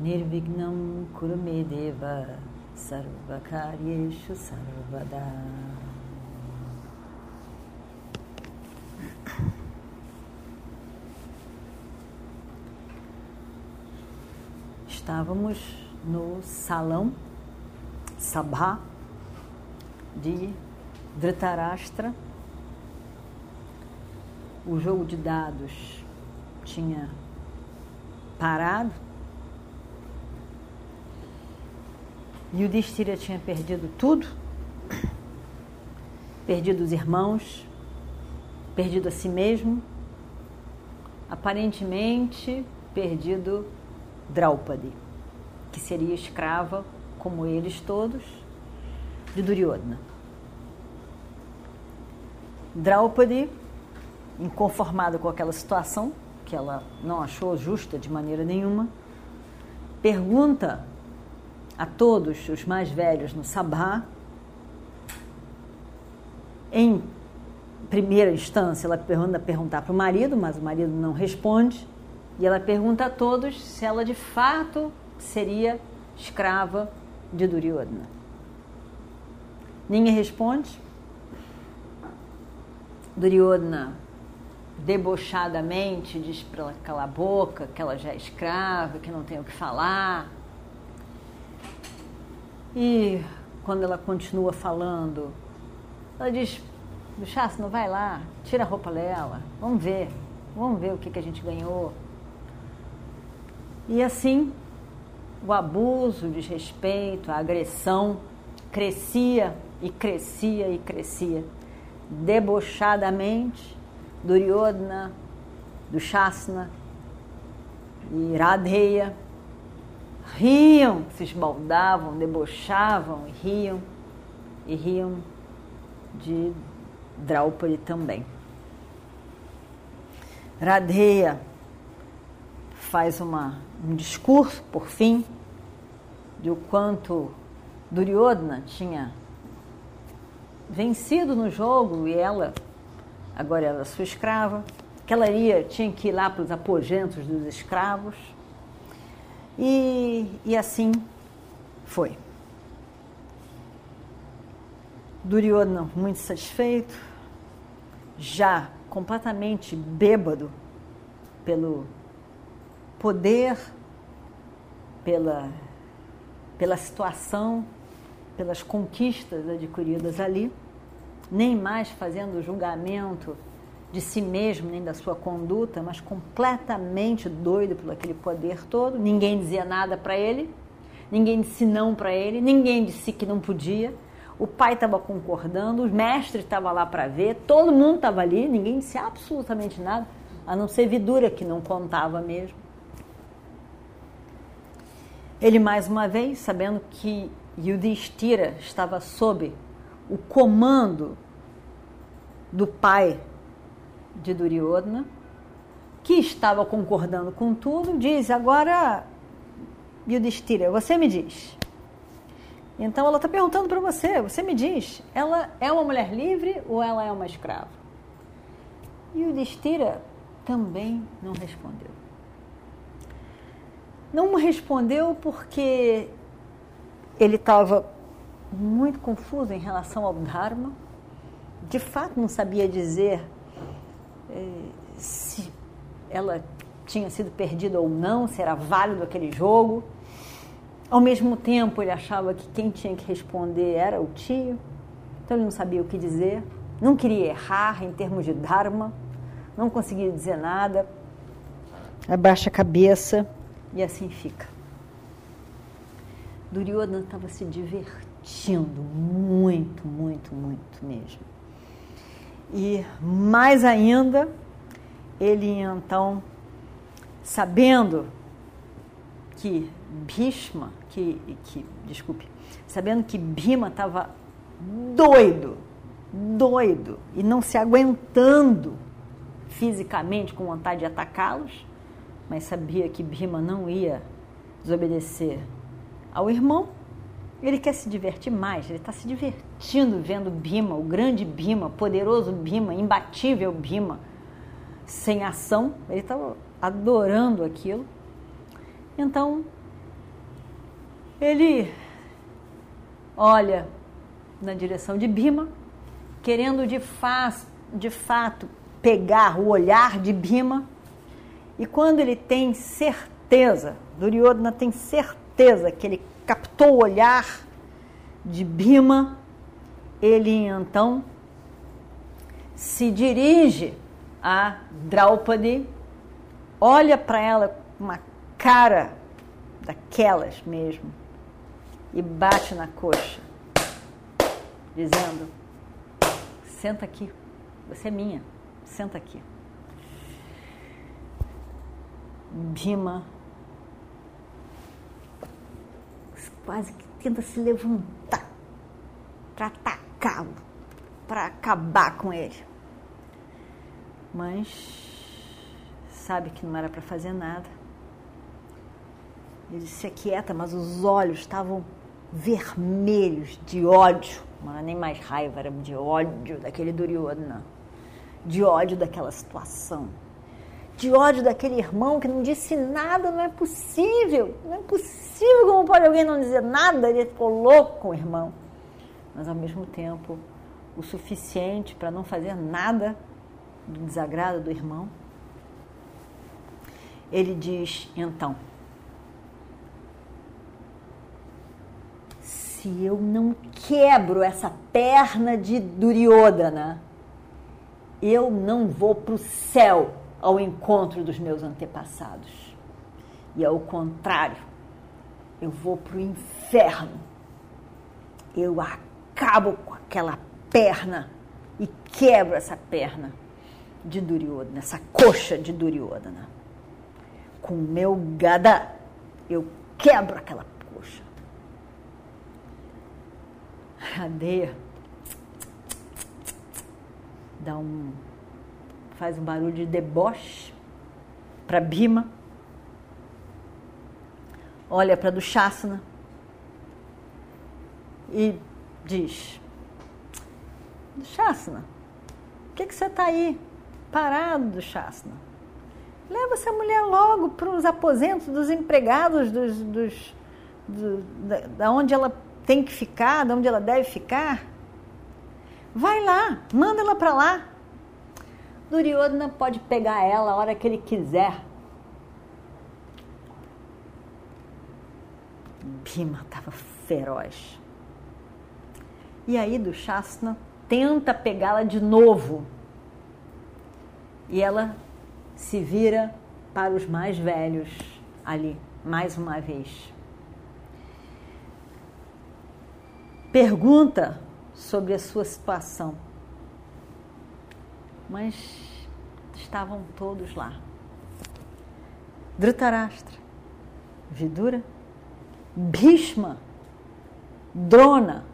Nirvignam Kurumedeva Sarvakaryeshu Sarvada Estávamos no salão Sabha de Dhritarashtra. O jogo de dados tinha parado e o Destira tinha perdido tudo, perdido os irmãos, perdido a si mesmo, aparentemente perdido Draupadi, que seria escrava, como eles todos, de Duryodhana. Draupadi, inconformada com aquela situação, que ela não achou justa de maneira nenhuma, pergunta a todos os mais velhos no Sabha, em primeira instância, ela pergunta perguntar para o marido, mas o marido não responde. E ela pergunta a todos se ela de fato seria escrava de Duryodhana. Ninguém responde. Duryodhana debochadamente diz para ela calar a boca, que ela já é escrava, que não tem o que falar. E quando ela continua falando, ela diz: Chassa, não vai lá, tira a roupa dela, vamos ver, vamos ver o que, que a gente ganhou. E assim, o abuso, o desrespeito, a agressão crescia e crescia e crescia. Debochadamente, Duryodhana, Dushasana e Radheya riam, se esbaldavam, debochavam e riam, e riam de Draupadi também. Radheya faz uma, um discurso, por fim, de o quanto Duryodhana tinha vencido no jogo e ela agora era sua escrava, que ela tinha que ir lá para os aposentos dos escravos. E, e assim foi. Duryodhana muito satisfeito, já completamente bêbado pelo poder, pela, pela situação, pelas conquistas adquiridas ali, nem mais fazendo julgamento de si mesmo nem da sua conduta, mas completamente doido por aquele poder todo. Ninguém dizia nada para ele, ninguém disse não para ele, ninguém disse que não podia. O pai estava concordando, o mestre estava lá para ver, todo mundo estava ali, ninguém disse absolutamente nada, a não ser Vidura que não contava mesmo. Ele mais uma vez, sabendo que Yudhishthira estava sob o comando do pai de Duryodhana, que estava concordando com tudo, diz: Agora, Yudhishthira, você me diz. Então ela está perguntando para você: Você me diz, ela é uma mulher livre ou ela é uma escrava? E Yudhishthira também não respondeu. Não respondeu porque ele estava muito confuso em relação ao Dharma, de fato não sabia dizer se ela tinha sido perdida ou não, se era válido aquele jogo. Ao mesmo tempo, ele achava que quem tinha que responder era o tio, então ele não sabia o que dizer, não queria errar em termos de Dharma, não conseguia dizer nada, abaixa a cabeça e assim fica. Duryodhana estava se divertindo muito, muito, muito mesmo. E mais ainda, ele então, sabendo que Bhishma, que, que desculpe, sabendo que Bhima estava doido, doido e não se aguentando fisicamente com vontade de atacá-los, mas sabia que Bhima não ia desobedecer ao irmão, ele quer se divertir mais, ele está se divertindo vendo Bima, o grande Bima, poderoso Bima, imbatível Bima, sem ação, ele está adorando aquilo. Então, ele olha na direção de Bima, querendo de, fa de fato pegar o olhar de Bima, e quando ele tem certeza, Duryodhana tem certeza que ele captou o olhar de Bima, ele então se dirige a Draupadi, olha para ela com uma cara daquelas mesmo e bate na coxa, dizendo: Senta aqui, você é minha, senta aqui. Bima quase que tenta se levantar para atacá-lo, para acabar com ele. Mas sabe que não era para fazer nada. Ele se aquieta, mas os olhos estavam vermelhos de ódio. Não era nem mais raiva, era de ódio daquele Duryodhana. De ódio daquela situação de ódio daquele irmão que não disse nada, não é possível, não é possível, como pode alguém não dizer nada? Ele ficou louco com o irmão, mas ao mesmo tempo o suficiente para não fazer nada do desagrado do irmão. Ele diz então: se eu não quebro essa perna de Duryodhana, eu não vou para o céu ao encontro dos meus antepassados. E ao contrário, eu vou para o inferno. Eu acabo com aquela perna e quebro essa perna de Duryodhana, essa coxa de Duryodhana. Com o meu gada, eu quebro aquela coxa. Radeia dá um faz um barulho de deboche para Bima. Olha para Dushasana e diz: Dushasana, por que, que você está aí parado, Dushasana? Leva essa mulher logo para os aposentos dos empregados, dos, dos, do, da, da onde ela tem que ficar, da onde ela deve ficar. Vai lá, manda ela para lá. Duryodhana pode pegar ela a hora que ele quiser. Bhima estava feroz. E aí Dushasana tenta pegá-la de novo. E ela se vira para os mais velhos ali, mais uma vez. Pergunta sobre a sua situação mas estavam todos lá. Dhritarashtra, Vidura, Bhishma, Drona,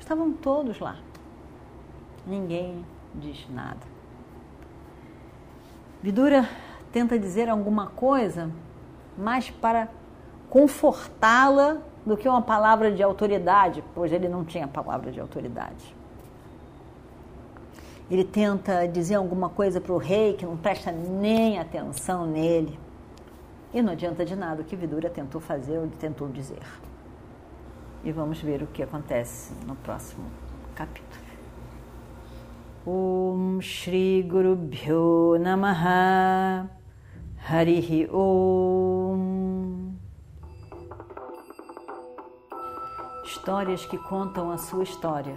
estavam todos lá. Ninguém diz nada. Vidura tenta dizer alguma coisa, mais para confortá-la do que uma palavra de autoridade, pois ele não tinha palavra de autoridade ele tenta dizer alguma coisa para o rei que não presta nem atenção nele. E não adianta de nada o que Vidura tentou fazer ou tentou dizer. E vamos ver o que acontece no próximo capítulo. Om Shri Guru Bhyo Namaha Harihi Om Histórias que contam a sua história